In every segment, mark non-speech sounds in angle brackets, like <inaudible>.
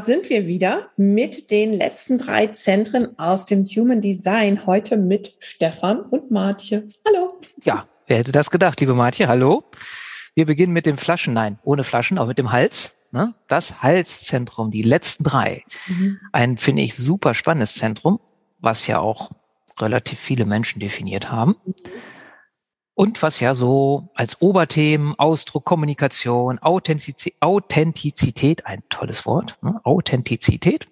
Da sind wir wieder mit den letzten drei Zentren aus dem Human Design. Heute mit Stefan und Martje. Hallo. Ja, wer hätte das gedacht, liebe Martje? Hallo. Wir beginnen mit dem Flaschen, nein, ohne Flaschen, aber mit dem Hals. Ne? Das Halszentrum, die letzten drei. Mhm. Ein, finde ich, super spannendes Zentrum, was ja auch relativ viele Menschen definiert haben. Mhm. Und was ja so als Oberthemen, Ausdruck, Kommunikation, Authentizität, Authentizität ein tolles Wort, ne? Authentizität.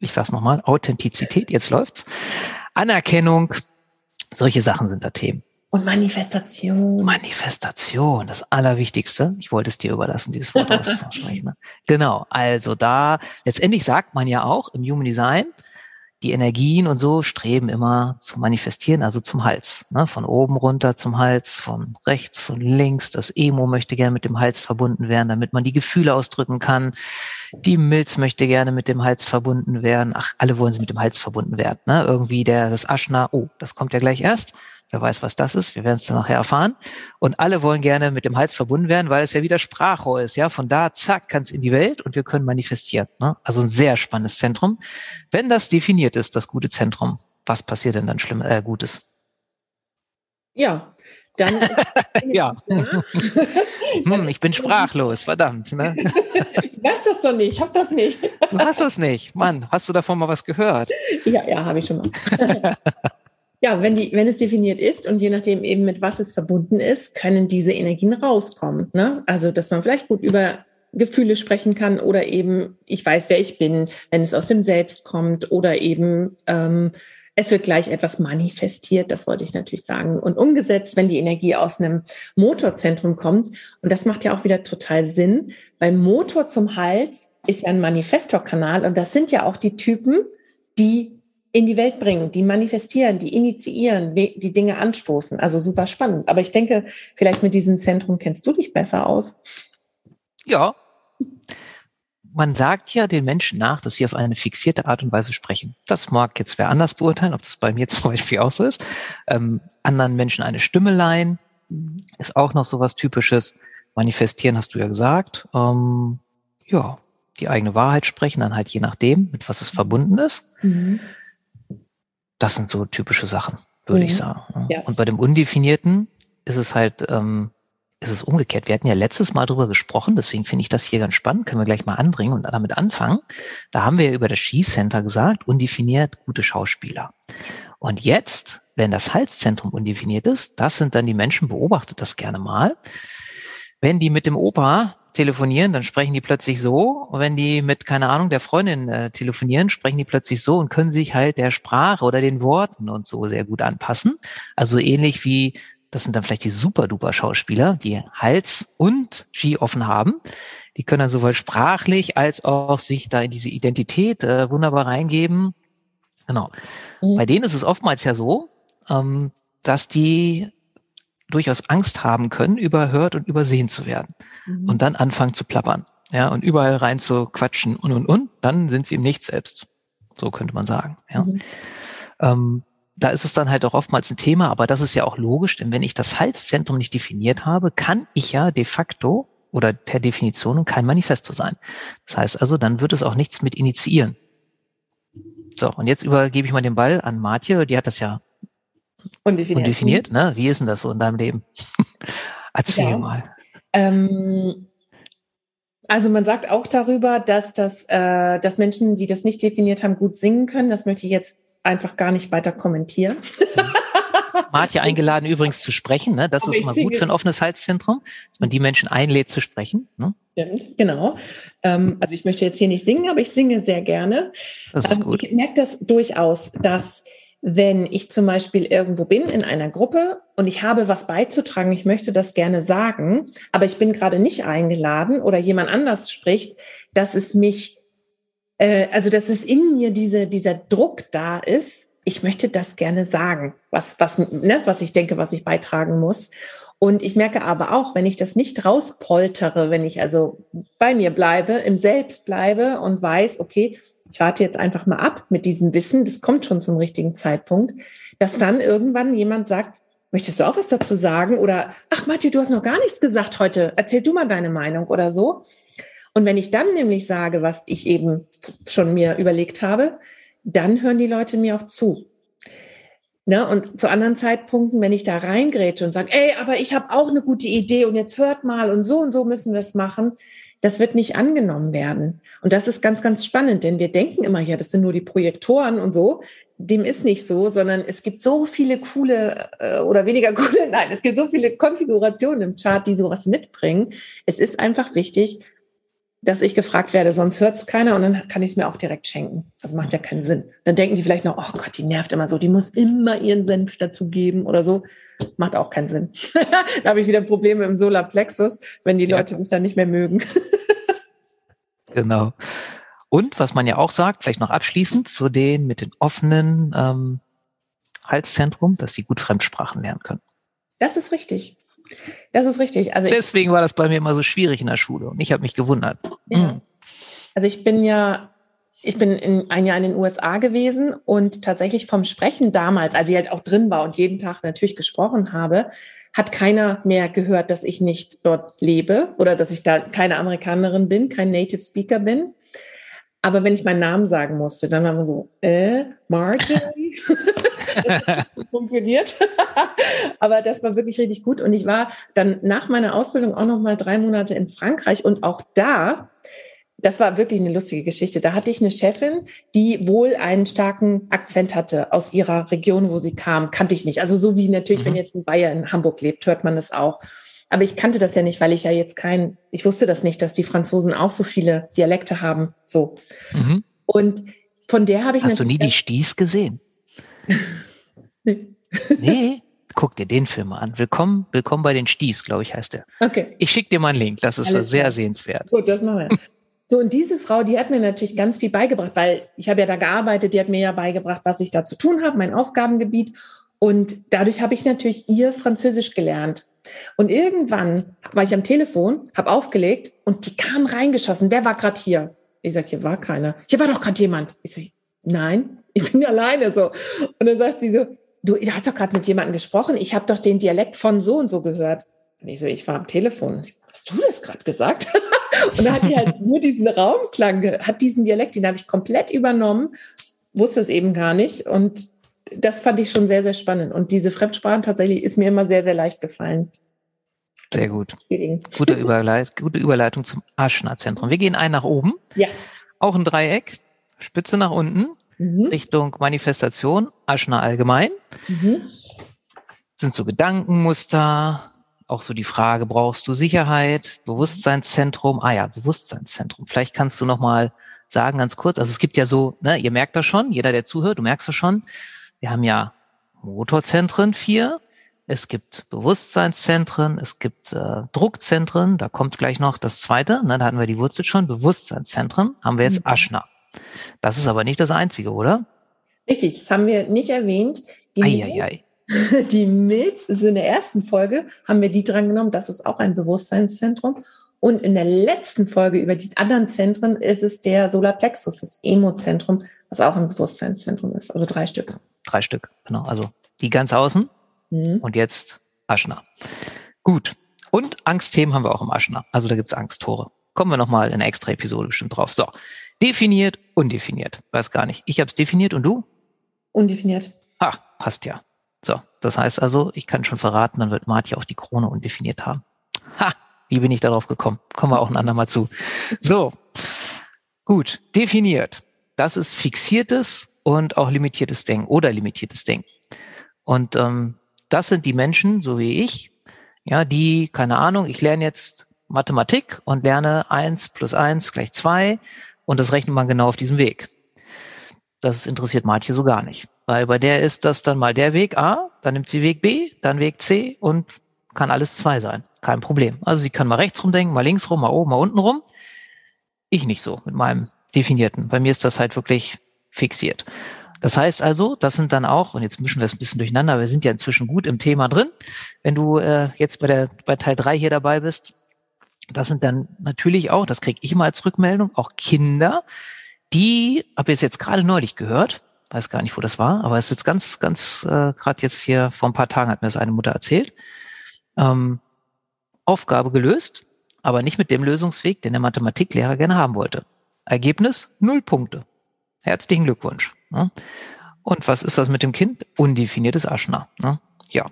Ich sag's nochmal, Authentizität, jetzt läuft's. Anerkennung, solche Sachen sind da Themen. Und Manifestation. Manifestation, das Allerwichtigste. Ich wollte es dir überlassen, dieses Wort <laughs> auszusprechen. Ne? Genau, also da, letztendlich sagt man ja auch im Human Design, die Energien und so streben immer zum Manifestieren, also zum Hals. Ne? Von oben runter zum Hals, von rechts, von links. Das Emo möchte gerne mit dem Hals verbunden werden, damit man die Gefühle ausdrücken kann. Die Milz möchte gerne mit dem Hals verbunden werden. Ach, alle wollen sie mit dem Hals verbunden werden. Ne? Irgendwie der, das Aschna, oh, das kommt ja gleich erst. Wer weiß, was das ist. Wir werden es dann nachher erfahren. Und alle wollen gerne mit dem Hals verbunden werden, weil es ja wieder Sprachrohr ist. Ja, von da, zack, kann es in die Welt und wir können manifestieren. Ne? Also ein sehr spannendes Zentrum. Wenn das definiert ist, das gute Zentrum, was passiert denn dann schlimm, äh, Gutes? Ja, dann. <laughs> ja. hm, ich bin sprachlos, verdammt. Ne? <laughs> ich weiß das doch nicht, ich habe das nicht. du hast das nicht. Mann, hast du davon mal was gehört? Ja, ja, habe ich schon mal. <laughs> Ja, wenn, die, wenn es definiert ist und je nachdem eben mit was es verbunden ist, können diese Energien rauskommen. Ne? Also, dass man vielleicht gut über Gefühle sprechen kann oder eben, ich weiß, wer ich bin, wenn es aus dem Selbst kommt oder eben, ähm, es wird gleich etwas manifestiert, das wollte ich natürlich sagen, und umgesetzt, wenn die Energie aus einem Motorzentrum kommt. Und das macht ja auch wieder total Sinn, weil Motor zum Hals ist ja ein Manifestorkanal und das sind ja auch die Typen, die in die Welt bringen, die manifestieren, die initiieren, die Dinge anstoßen. Also super spannend. Aber ich denke, vielleicht mit diesem Zentrum kennst du dich besser aus. Ja. Man sagt ja den Menschen nach, dass sie auf eine fixierte Art und Weise sprechen. Das mag jetzt wer anders beurteilen, ob das bei mir <laughs> zum Beispiel auch so ist. Ähm, anderen Menschen eine Stimme leihen, ist auch noch so was Typisches. Manifestieren hast du ja gesagt. Ähm, ja, die eigene Wahrheit sprechen, dann halt je nachdem, mit was es verbunden ist. Mhm. Das sind so typische Sachen, würde mhm. ich sagen. Ja. Und bei dem Undefinierten ist es halt, ähm, ist es umgekehrt. Wir hatten ja letztes Mal drüber gesprochen, deswegen finde ich das hier ganz spannend, können wir gleich mal anbringen und damit anfangen. Da haben wir ja über das Skicenter gesagt, undefiniert, gute Schauspieler. Und jetzt, wenn das Halszentrum undefiniert ist, das sind dann die Menschen, beobachtet das gerne mal. Wenn die mit dem Opa telefonieren, dann sprechen die plötzlich so. Und wenn die mit, keine Ahnung, der Freundin äh, telefonieren, sprechen die plötzlich so und können sich halt der Sprache oder den Worten und so sehr gut anpassen. Also ähnlich wie, das sind dann vielleicht die super-duper Schauspieler, die Hals und Ski offen haben. Die können dann sowohl sprachlich als auch sich da in diese Identität äh, wunderbar reingeben. Genau. Mhm. Bei denen ist es oftmals ja so, ähm, dass die durchaus Angst haben können, überhört und übersehen zu werden. Mhm. Und dann anfangen zu plappern. Ja, und überall rein zu quatschen und und und, dann sind sie im Nichts selbst. So könnte man sagen. Ja. Mhm. Ähm, da ist es dann halt auch oftmals ein Thema, aber das ist ja auch logisch, denn wenn ich das Halszentrum nicht definiert habe, kann ich ja de facto oder per Definition kein Manifesto sein. Das heißt also, dann wird es auch nichts mit initiieren. So, und jetzt übergebe ich mal den Ball an Martje, die hat das ja Undefiniert. Undefiniert, ne? Wie ist denn das so in deinem Leben? <laughs> Erzähl ja. mal. Ähm, also man sagt auch darüber, dass, das, äh, dass Menschen, die das nicht definiert haben, gut singen können. Das möchte ich jetzt einfach gar nicht weiter kommentieren. <laughs> Martje eingeladen übrigens zu sprechen. Ne? Das Aber ist immer gut für ein offenes Halszentrum, dass man die Menschen einlädt zu sprechen. Ne? Stimmt, genau. Ähm, also ich möchte jetzt hier nicht singen, aber ich singe sehr gerne. Das ist ähm, gut. Ich merke das durchaus, dass wenn ich zum Beispiel irgendwo bin in einer Gruppe und ich habe was beizutragen, ich möchte das gerne sagen, aber ich bin gerade nicht eingeladen oder jemand anders spricht, dass es mich Äh, also, dass es in mir diese, dieser Druck da ist, ich möchte das gerne sagen, was, was, ne, was ich denke, was ich beitragen muss. Und ich merke aber auch, wenn ich das nicht rauspoltere, wenn ich also bei mir bleibe, im Selbst bleibe und weiß, okay, ich warte jetzt einfach mal ab mit diesem Wissen, das kommt schon zum richtigen Zeitpunkt, dass dann irgendwann jemand sagt, möchtest du auch was dazu sagen? Oder, ach Matti, du hast noch gar nichts gesagt heute, erzähl du mal deine Meinung oder so. Und wenn ich dann nämlich sage, was ich eben schon mir überlegt habe, dann hören die Leute mir auch zu. Ne? Und zu anderen Zeitpunkten, wenn ich da reingrätsche und sage, ey, aber ich habe auch eine gute Idee und jetzt hört mal und so und so müssen wir es machen, das wird nicht angenommen werden. Und das ist ganz, ganz spannend, denn wir denken immer, ja, das sind nur die Projektoren und so. Dem ist nicht so, sondern es gibt so viele coole äh, oder weniger coole, <laughs> nein, es gibt so viele Konfigurationen im Chart, die sowas mitbringen. Es ist einfach wichtig, dass ich gefragt werde, sonst hört es keiner und dann kann ich es mir auch direkt schenken. Das macht ja keinen Sinn. Dann denken die vielleicht noch, oh Gott, die nervt immer so, die muss immer ihren Senf dazugeben oder so. Macht auch keinen Sinn. <laughs> da habe ich wieder Probleme im Solarplexus, wenn die Leute mich dann nicht mehr mögen. <laughs> genau. Und was man ja auch sagt, vielleicht noch abschließend zu denen mit den offenen ähm, Halszentrum, dass sie gut Fremdsprachen lernen können. Das ist richtig. Das ist richtig. Also Deswegen war das bei mir immer so schwierig in der Schule und ich habe mich gewundert. Ja. Mhm. Also ich bin ja, ich bin in, ein Jahr in den USA gewesen und tatsächlich vom Sprechen damals, als ich halt auch drin war und jeden Tag natürlich gesprochen habe, hat keiner mehr gehört, dass ich nicht dort lebe oder dass ich da keine Amerikanerin bin, kein Native Speaker bin. Aber wenn ich meinen Namen sagen musste, dann war man so, äh, Marjorie? <laughs> funktioniert. <laughs> Aber das war wirklich richtig gut. Und ich war dann nach meiner Ausbildung auch noch mal drei Monate in Frankreich und auch da das war wirklich eine lustige Geschichte. Da hatte ich eine Chefin, die wohl einen starken Akzent hatte aus ihrer Region, wo sie kam. Kannte ich nicht. Also so wie natürlich, mhm. wenn jetzt ein Bayer in Hamburg lebt, hört man das auch. Aber ich kannte das ja nicht, weil ich ja jetzt kein, ich wusste das nicht, dass die Franzosen auch so viele Dialekte haben. So. Mhm. Und von der habe ich. Hast du nie die Sties gesehen? <laughs> nee. nee. Guck dir den Film mal an. Willkommen, willkommen bei den Sties, glaube ich, heißt der. Okay. Ich schicke dir mal einen Link. Das ist Alles sehr klar. sehenswert. Gut, das machen wir. So, und diese Frau, die hat mir natürlich ganz viel beigebracht, weil ich habe ja da gearbeitet, die hat mir ja beigebracht, was ich da zu tun habe, mein Aufgabengebiet. Und dadurch habe ich natürlich ihr Französisch gelernt. Und irgendwann war ich am Telefon, habe aufgelegt und die kam reingeschossen. Wer war gerade hier? Ich sage, hier war keiner. Hier war doch gerade jemand. Ich so, nein, ich bin <laughs> alleine so. Und dann sagt sie so, du, du hast doch gerade mit jemandem gesprochen. Ich habe doch den Dialekt von so und so gehört. Und ich so, ich war am Telefon. Hast du das gerade gesagt? <laughs> und dann hat die halt nur diesen Raumklang, hat diesen Dialekt, den habe ich komplett übernommen, wusste es eben gar nicht. Und das fand ich schon sehr, sehr spannend. Und diese Fremdsprachen tatsächlich ist mir immer sehr, sehr leicht gefallen. Sehr gut. Gute, <laughs> Überleit gute Überleitung zum Aschner-Zentrum. Wir gehen ein nach oben. Ja. Auch ein Dreieck. Spitze nach unten. Mhm. Richtung Manifestation. Aschner allgemein. Mhm. Sind so Gedankenmuster. Auch so die Frage, brauchst du Sicherheit? Bewusstseinszentrum. Ah ja, Bewusstseinszentrum. Vielleicht kannst du noch mal sagen, ganz kurz. Also es gibt ja so, ne, ihr merkt das schon, jeder, der zuhört, du merkst das schon. Wir haben ja Motorzentren vier, es gibt Bewusstseinszentren, es gibt äh, Druckzentren, da kommt gleich noch das zweite, ne, da hatten wir die Wurzel schon, Bewusstseinszentren, haben wir jetzt mhm. Aschna. Das ist aber nicht das einzige, oder? Richtig, das haben wir nicht erwähnt. Die Milz, <laughs> die Milz ist in der ersten Folge, haben wir die dran genommen, das ist auch ein Bewusstseinszentrum. Und in der letzten Folge über die anderen Zentren ist es der Solarplexus, das Emo-Zentrum, was auch ein Bewusstseinszentrum ist. Also drei Stück. Drei Stück, genau. Also die ganz außen mhm. und jetzt Aschner. Gut. Und Angstthemen haben wir auch im Aschner. Also da gibt's Angsttore. Kommen wir nochmal in einer extra Episode bestimmt drauf. So. Definiert, undefiniert. Weiß gar nicht. Ich habe es definiert und du? Undefiniert. Ah, passt ja. So, das heißt also, ich kann schon verraten, dann wird Marti auch die Krone undefiniert haben. Ha, wie bin ich darauf gekommen? Kommen wir auch ein andermal zu. So, gut, definiert. Das ist fixiertes und auch limitiertes Denken oder limitiertes Denken. Und ähm, das sind die Menschen, so wie ich, ja, die, keine Ahnung, ich lerne jetzt Mathematik und lerne eins plus eins gleich zwei und das rechnet man genau auf diesem Weg. Das interessiert manche so gar nicht. Weil bei der ist das dann mal der Weg A, dann nimmt sie Weg B, dann Weg C und kann alles zwei sein. Kein Problem. Also sie kann mal rechts rumdenken, mal links rum, mal oben, mal unten rum. Ich nicht so mit meinem Definierten. Bei mir ist das halt wirklich fixiert. Das heißt also, das sind dann auch, und jetzt mischen wir es ein bisschen durcheinander, wir sind ja inzwischen gut im Thema drin. Wenn du äh, jetzt bei der bei Teil drei hier dabei bist, das sind dann natürlich auch, das kriege ich immer als Rückmeldung, auch Kinder, die, habe ich jetzt gerade neulich gehört, weiß gar nicht, wo das war, aber es ist jetzt ganz, ganz, äh, gerade jetzt hier vor ein paar Tagen hat mir das eine Mutter erzählt, ähm, Aufgabe gelöst, aber nicht mit dem Lösungsweg, den der Mathematiklehrer gerne haben wollte. Ergebnis, null Punkte. Herzlichen Glückwunsch. Ne? Und was ist das mit dem Kind? Undefiniertes Aschner. Ne? Ja,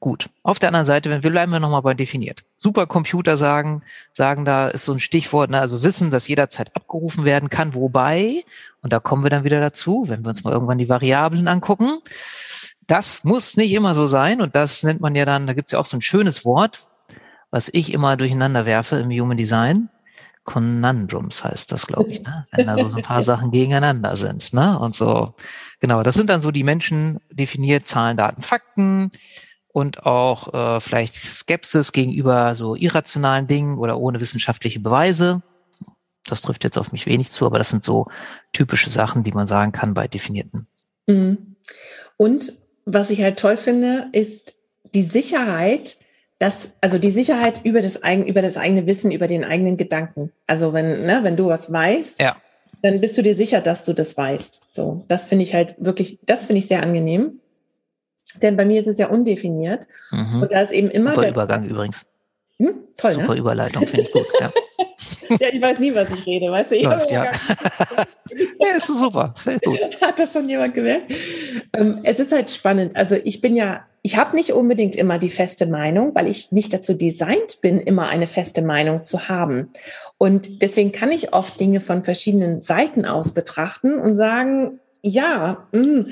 gut. Auf der anderen Seite, wenn wir bleiben wir nochmal bei definiert. Supercomputer sagen, sagen da ist so ein Stichwort, ne? also Wissen, das jederzeit abgerufen werden kann, wobei, und da kommen wir dann wieder dazu, wenn wir uns mal irgendwann die Variablen angucken, das muss nicht immer so sein und das nennt man ja dann, da gibt es ja auch so ein schönes Wort, was ich immer durcheinander werfe im Human Design. Conundrums heißt das, glaube ich, ne? wenn da so ein paar <laughs> Sachen gegeneinander sind. Ne? Und so, genau, das sind dann so die Menschen definiert Zahlen, Daten, Fakten und auch äh, vielleicht Skepsis gegenüber so irrationalen Dingen oder ohne wissenschaftliche Beweise. Das trifft jetzt auf mich wenig zu, aber das sind so typische Sachen, die man sagen kann bei Definierten. Mhm. Und was ich halt toll finde, ist die Sicherheit, dass, also die Sicherheit über das, eigen, über das eigene Wissen, über den eigenen Gedanken. Also wenn, ne, wenn du was weißt, ja. dann bist du dir sicher, dass du das weißt. So, das finde ich halt wirklich, das finde ich sehr angenehm. Denn bei mir ist es ja undefiniert. Mhm. Und da ist eben immer. Super der Übergang übrigens. Hm? Toll, Super ne? Überleitung, finde ich gut. Ja. <laughs> ja, ich weiß nie, was ich rede, weißt du? Ich Läuft, ja. <laughs> ja, ist super, gut. Hat das schon jemand gemerkt? Ähm, es ist halt spannend. Also ich bin ja, ich habe nicht unbedingt immer die feste Meinung, weil ich nicht dazu designt bin, immer eine feste Meinung zu haben. Und deswegen kann ich oft Dinge von verschiedenen Seiten aus betrachten und sagen, ja, mh, hm,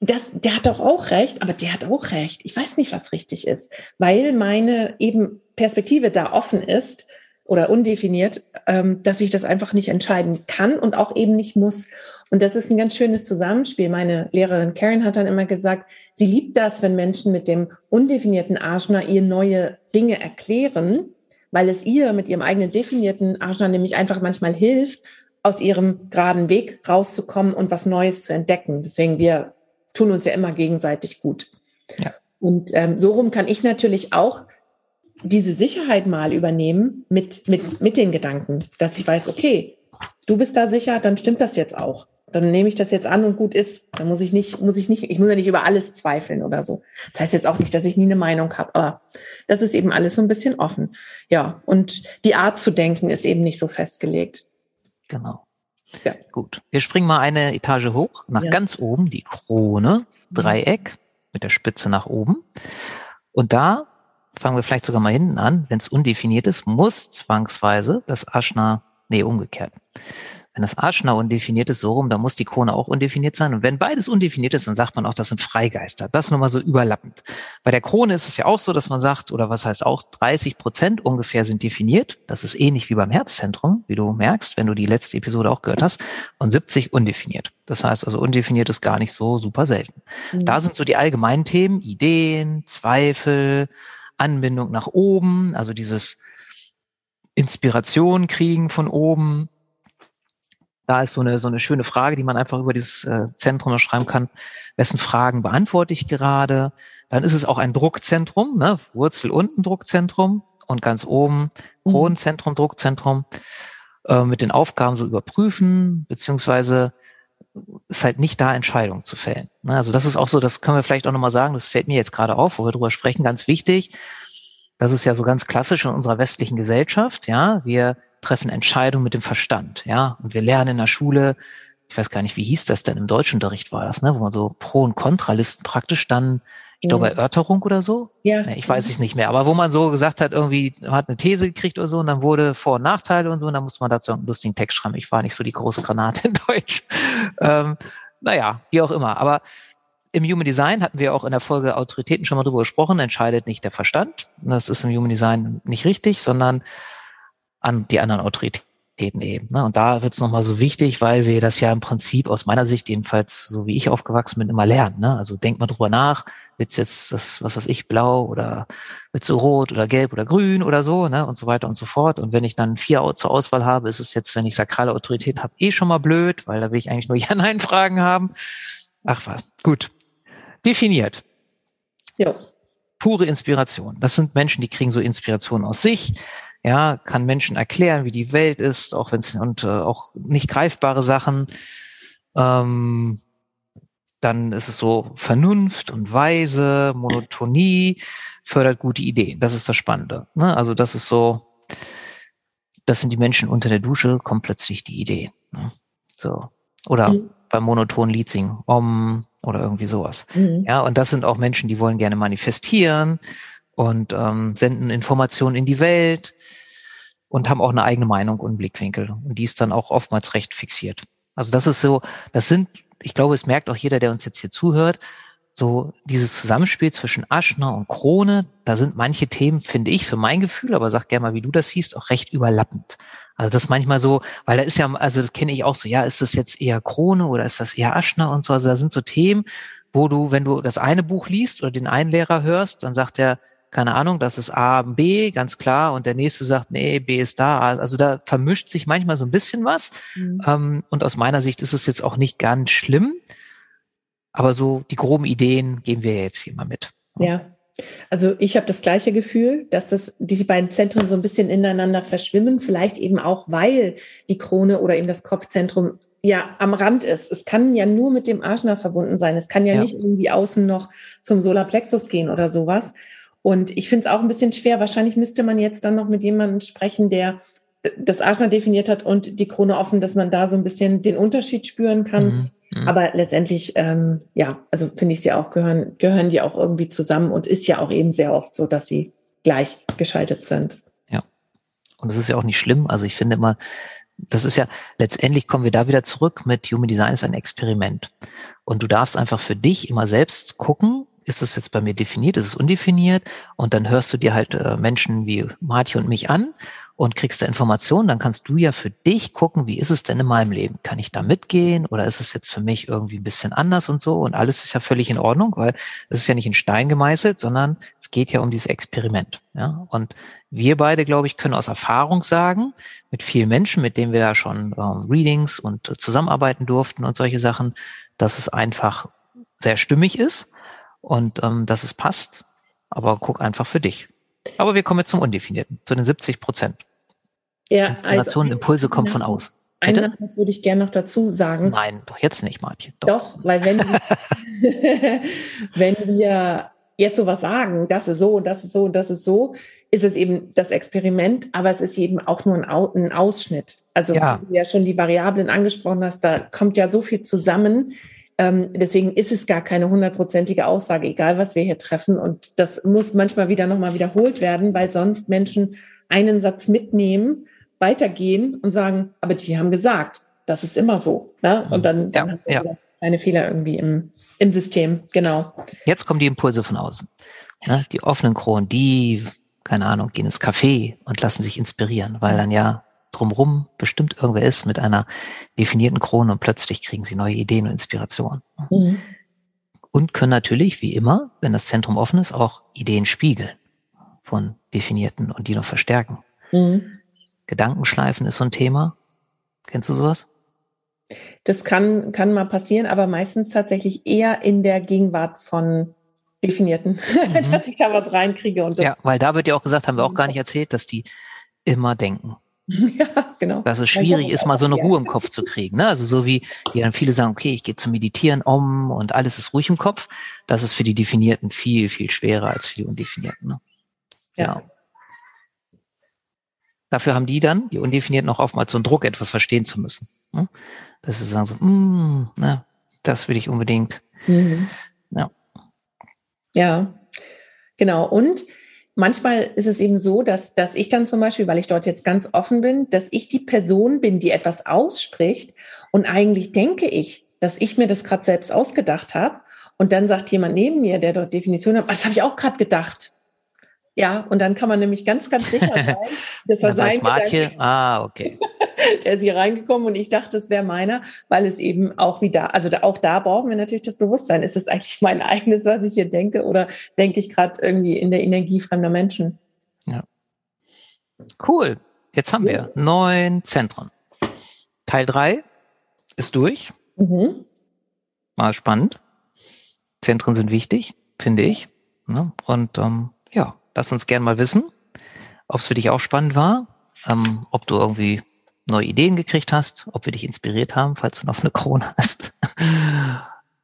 das, der hat doch auch recht, aber der hat auch recht. Ich weiß nicht, was richtig ist, weil meine eben Perspektive da offen ist oder undefiniert, ähm, dass ich das einfach nicht entscheiden kann und auch eben nicht muss. Und das ist ein ganz schönes Zusammenspiel. Meine Lehrerin Karen hat dann immer gesagt, sie liebt das, wenn Menschen mit dem undefinierten Ajna ihr neue Dinge erklären, weil es ihr mit ihrem eigenen definierten Ajna nämlich einfach manchmal hilft, aus ihrem geraden Weg rauszukommen und was Neues zu entdecken. Deswegen, wir tun uns ja immer gegenseitig gut. Ja. Und ähm, so rum kann ich natürlich auch diese Sicherheit mal übernehmen mit, mit, mit den Gedanken, dass ich weiß, okay, du bist da sicher, dann stimmt das jetzt auch. Dann nehme ich das jetzt an und gut ist. Dann muss ich nicht, muss ich nicht, ich muss ja nicht über alles zweifeln oder so. Das heißt jetzt auch nicht, dass ich nie eine Meinung habe, aber das ist eben alles so ein bisschen offen. Ja, und die Art zu denken ist eben nicht so festgelegt. Genau. Ja. Gut. Wir springen mal eine Etage hoch, nach ja. ganz oben, die Krone, Dreieck mit der Spitze nach oben. Und da fangen wir vielleicht sogar mal hinten an, wenn es undefiniert ist, muss zwangsweise das Aschna, nee, umgekehrt. Wenn das Aschna undefiniert ist, so rum, dann muss die Krone auch undefiniert sein. Und wenn beides undefiniert ist, dann sagt man auch, das sind Freigeister. Das nur mal so überlappend. Bei der Krone ist es ja auch so, dass man sagt, oder was heißt auch, 30 Prozent ungefähr sind definiert. Das ist ähnlich wie beim Herzzentrum, wie du merkst, wenn du die letzte Episode auch gehört hast. Und 70 undefiniert. Das heißt also, undefiniert ist gar nicht so super selten. Mhm. Da sind so die allgemeinen Themen, Ideen, Zweifel, Anbindung nach oben, also dieses Inspiration kriegen von oben. Da ist so eine, so eine schöne Frage, die man einfach über dieses äh, Zentrum schreiben kann. Wessen Fragen beantworte ich gerade? Dann ist es auch ein Druckzentrum, ne? Wurzel unten Druckzentrum und ganz oben mhm. Kronenzentrum, Druckzentrum, äh, mit den Aufgaben so überprüfen, beziehungsweise ist halt nicht da, Entscheidungen zu fällen. Ne, also das ist auch so, das können wir vielleicht auch nochmal sagen, das fällt mir jetzt gerade auf, wo wir drüber sprechen, ganz wichtig. Das ist ja so ganz klassisch in unserer westlichen Gesellschaft, ja. Wir treffen Entscheidungen mit dem Verstand, ja. Und wir lernen in der Schule, ich weiß gar nicht, wie hieß das denn, im Deutschunterricht war das, ne, wo man so Pro- und Kontralisten praktisch dann ich glaube, Erörterung oder so. Ja. Ich weiß es nicht mehr. Aber wo man so gesagt hat, irgendwie, man hat eine These gekriegt oder so und dann wurde Vor- und Nachteile und so und dann musste man dazu einen lustigen Text schreiben. Ich war nicht so die große Granate in Deutsch. ähm, naja, wie auch immer. Aber im Human Design hatten wir auch in der Folge Autoritäten schon mal drüber gesprochen, entscheidet nicht der Verstand. Das ist im Human Design nicht richtig, sondern an die anderen Autoritäten eben. Ne? Und da wird es nochmal so wichtig, weil wir das ja im Prinzip aus meiner Sicht jedenfalls, so wie ich aufgewachsen bin, immer lernen. Ne? Also denk mal drüber nach, wird's jetzt das, was weiß ich, blau oder wird's so rot oder gelb oder grün oder so, ne? Und so weiter und so fort. Und wenn ich dann vier zur Auswahl habe, ist es jetzt, wenn ich sakrale Autorität habe, eh schon mal blöd, weil da will ich eigentlich nur <laughs> Ja-Nein-Fragen haben. Ach gut. Definiert. Ja. Pure Inspiration. Das sind Menschen, die kriegen so Inspiration aus sich, ja, kann Menschen erklären, wie die Welt ist, auch wenn es und äh, auch nicht greifbare Sachen. Ähm, dann ist es so Vernunft und Weise, Monotonie, fördert gute Ideen. Das ist das Spannende. Ne? Also das ist so, das sind die Menschen unter der Dusche, kommt plötzlich die Idee. Ne? So. Oder mhm. Beim monotonen Lied singen, om oder irgendwie sowas. Mhm. Ja, und das sind auch Menschen, die wollen gerne manifestieren und ähm, senden Informationen in die Welt und haben auch eine eigene Meinung und Blickwinkel. Und die ist dann auch oftmals recht fixiert. Also das ist so, das sind ich glaube, es merkt auch jeder, der uns jetzt hier zuhört, so dieses Zusammenspiel zwischen Aschner und Krone, da sind manche Themen, finde ich, für mein Gefühl, aber sag gerne mal, wie du das siehst, auch recht überlappend. Also das manchmal so, weil da ist ja, also das kenne ich auch so, ja, ist das jetzt eher Krone oder ist das eher Aschner und so. Also da sind so Themen, wo du, wenn du das eine Buch liest oder den einen Lehrer hörst, dann sagt er, keine Ahnung, das ist A, B, ganz klar, und der nächste sagt, nee, B ist da. Also da vermischt sich manchmal so ein bisschen was. Mhm. Ähm, und aus meiner Sicht ist es jetzt auch nicht ganz schlimm. Aber so die groben Ideen geben wir jetzt hier mal mit. Ja. Also ich habe das gleiche Gefühl, dass das, diese beiden Zentren so ein bisschen ineinander verschwimmen, vielleicht eben auch, weil die Krone oder eben das Kopfzentrum ja am Rand ist. Es kann ja nur mit dem Arschner verbunden sein. Es kann ja, ja. nicht irgendwie außen noch zum Solarplexus gehen oder sowas. Und ich finde es auch ein bisschen schwer. Wahrscheinlich müsste man jetzt dann noch mit jemandem sprechen, der das Arschner definiert hat und die Krone offen, dass man da so ein bisschen den Unterschied spüren kann. Mhm. Mhm. Aber letztendlich, ähm, ja, also finde ich sie auch gehören, gehören die auch irgendwie zusammen und ist ja auch eben sehr oft so, dass sie gleich geschaltet sind. Ja. Und das ist ja auch nicht schlimm. Also ich finde immer, das ist ja, letztendlich kommen wir da wieder zurück mit Human Design ist ein Experiment. Und du darfst einfach für dich immer selbst gucken, ist es jetzt bei mir definiert, ist es undefiniert? Und dann hörst du dir halt äh, Menschen wie Marti und mich an und kriegst da Informationen, dann kannst du ja für dich gucken, wie ist es denn in meinem Leben? Kann ich da mitgehen oder ist es jetzt für mich irgendwie ein bisschen anders und so? Und alles ist ja völlig in Ordnung, weil es ist ja nicht in Stein gemeißelt, sondern es geht ja um dieses Experiment. Ja? Und wir beide, glaube ich, können aus Erfahrung sagen, mit vielen Menschen, mit denen wir da schon ähm, Readings und äh, zusammenarbeiten durften und solche Sachen, dass es einfach sehr stimmig ist und ähm, dass es passt. Aber guck einfach für dich. Aber wir kommen jetzt zum Undefinierten, zu den 70 Prozent. Ja, Inspiration, also, Impulse kommen von außen. Einen Satz würde ich gerne noch dazu sagen. Nein, doch jetzt nicht, Martin. Doch, doch weil wenn, <laughs> wenn wir jetzt sowas sagen, das ist so und das ist so und das ist so, ist es eben das Experiment, aber es ist eben auch nur ein, Ausschnitt. Also ja. wie du ja schon die Variablen angesprochen hast, da kommt ja so viel zusammen. Ähm, deswegen ist es gar keine hundertprozentige Aussage, egal was wir hier treffen. Und das muss manchmal wieder nochmal wiederholt werden, weil sonst Menschen einen Satz mitnehmen, weitergehen und sagen, aber die haben gesagt, das ist immer so. Ne? Und dann, ja, dann ja. kleine Fehler irgendwie im, im System. Genau. Jetzt kommen die Impulse von außen. Ne? Die offenen Kronen, die, keine Ahnung, gehen ins Café und lassen sich inspirieren, weil dann ja drumrum bestimmt irgendwer ist mit einer definierten Krone und plötzlich kriegen sie neue Ideen und Inspirationen. Mhm. Und können natürlich, wie immer, wenn das Zentrum offen ist, auch Ideen spiegeln von definierten und die noch verstärken. Mhm. Gedankenschleifen ist so ein Thema. Kennst du sowas? Das kann, kann mal passieren, aber meistens tatsächlich eher in der Gegenwart von Definierten, <laughs> mhm. dass ich da was reinkriege. Und das ja, weil da wird ja auch gesagt, haben wir auch gar nicht erzählt, dass die immer denken. <laughs> Ja, genau. Dass es schwierig ist, mal so eine Ruhe im Kopf zu kriegen. Ne? Also so wie, wie dann viele sagen, okay, ich gehe zum Meditieren um und alles ist ruhig im Kopf. Das ist für die Definierten viel, viel schwerer als für die Undefinierten. Ne? Ja. Genau. Dafür haben die dann, die Undefinierten, auch oftmals so einen Druck, etwas verstehen zu müssen. Ne? Dass sie sagen so, mm, ne, das will ich unbedingt. Mhm. Ja. Ja, genau. Und manchmal ist es eben so, dass, dass ich dann zum Beispiel, weil ich dort jetzt ganz offen bin, dass ich die Person bin, die etwas ausspricht und eigentlich denke ich, dass ich mir das gerade selbst ausgedacht habe. Und dann sagt jemand neben mir, der dort Definition hat, das habe ich auch gerade gedacht. Ja, und dann kann man nämlich ganz, ganz sicher <laughs> sein, das war sein Martje. Ah, okay. <laughs> der ist hier reingekommen und ich dachte, es wäre meiner, weil es eben auch wieder, also da, auch da brauchen wir natürlich das Bewusstsein. Ist es eigentlich <laughs> mein eigenes, was ich hier denke oder denke ich gerade irgendwie in der Energie fremder Menschen? Ja. Cool. Jetzt haben wir neun Zentren. Teil drei ist durch. Mhm. Mal spannend. Zentren sind wichtig, finde ich. Ne? Und ähm, ja, lass uns gern mal wissen, ob es für dich auch spannend war, ähm, ob du irgendwie neue Ideen gekriegt hast, ob wir dich inspiriert haben, falls du noch eine Krone <laughs> hast.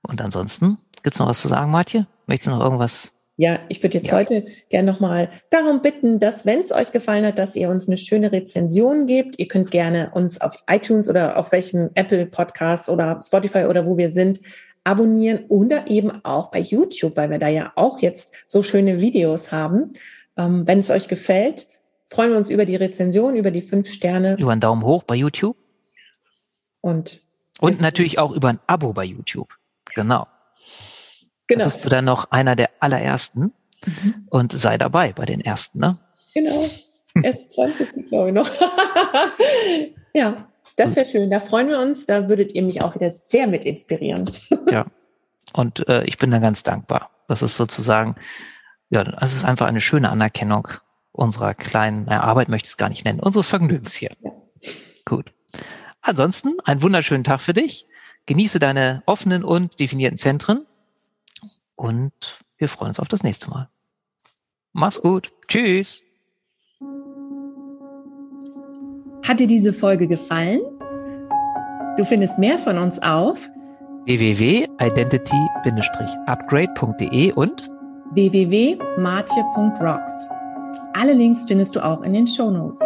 Und ansonsten, gibt's noch was zu sagen, Martje? Möchtest du noch irgendwas ja, ich würde jetzt ja. heute gerne nochmal darum bitten, dass, wenn es euch gefallen hat, dass ihr uns eine schöne Rezension gebt. Ihr könnt gerne uns auf iTunes oder auf welchem Apple Podcast oder Spotify oder wo wir sind abonnieren oder eben auch bei YouTube, weil wir da ja auch jetzt so schöne Videos haben. Ähm, wenn es euch gefällt, freuen wir uns über die Rezension, über die fünf Sterne. Über einen Daumen hoch bei YouTube. Und, und natürlich auch über ein Abo bei YouTube. Genau. Genau. Da bist du dann noch einer der allerersten mhm. und sei dabei bei den ersten, ne? Genau. <laughs> Erst 20, glaube ich noch. <laughs> ja, das wäre schön. Da freuen wir uns. Da würdet ihr mich auch wieder sehr mit inspirieren. <laughs> ja. Und äh, ich bin da ganz dankbar. Das ist sozusagen, ja, das ist einfach eine schöne Anerkennung unserer kleinen na, Arbeit, möchte ich es gar nicht nennen, unseres Vergnügens hier. Ja. Gut. Ansonsten einen wunderschönen Tag für dich. Genieße deine offenen und definierten Zentren und wir freuen uns auf das nächste Mal. Mach's gut. Tschüss. Hat dir diese Folge gefallen? Du findest mehr von uns auf www.identity-upgrade.de und www.martje.rocks. Alle Links findest du auch in den Show Notes.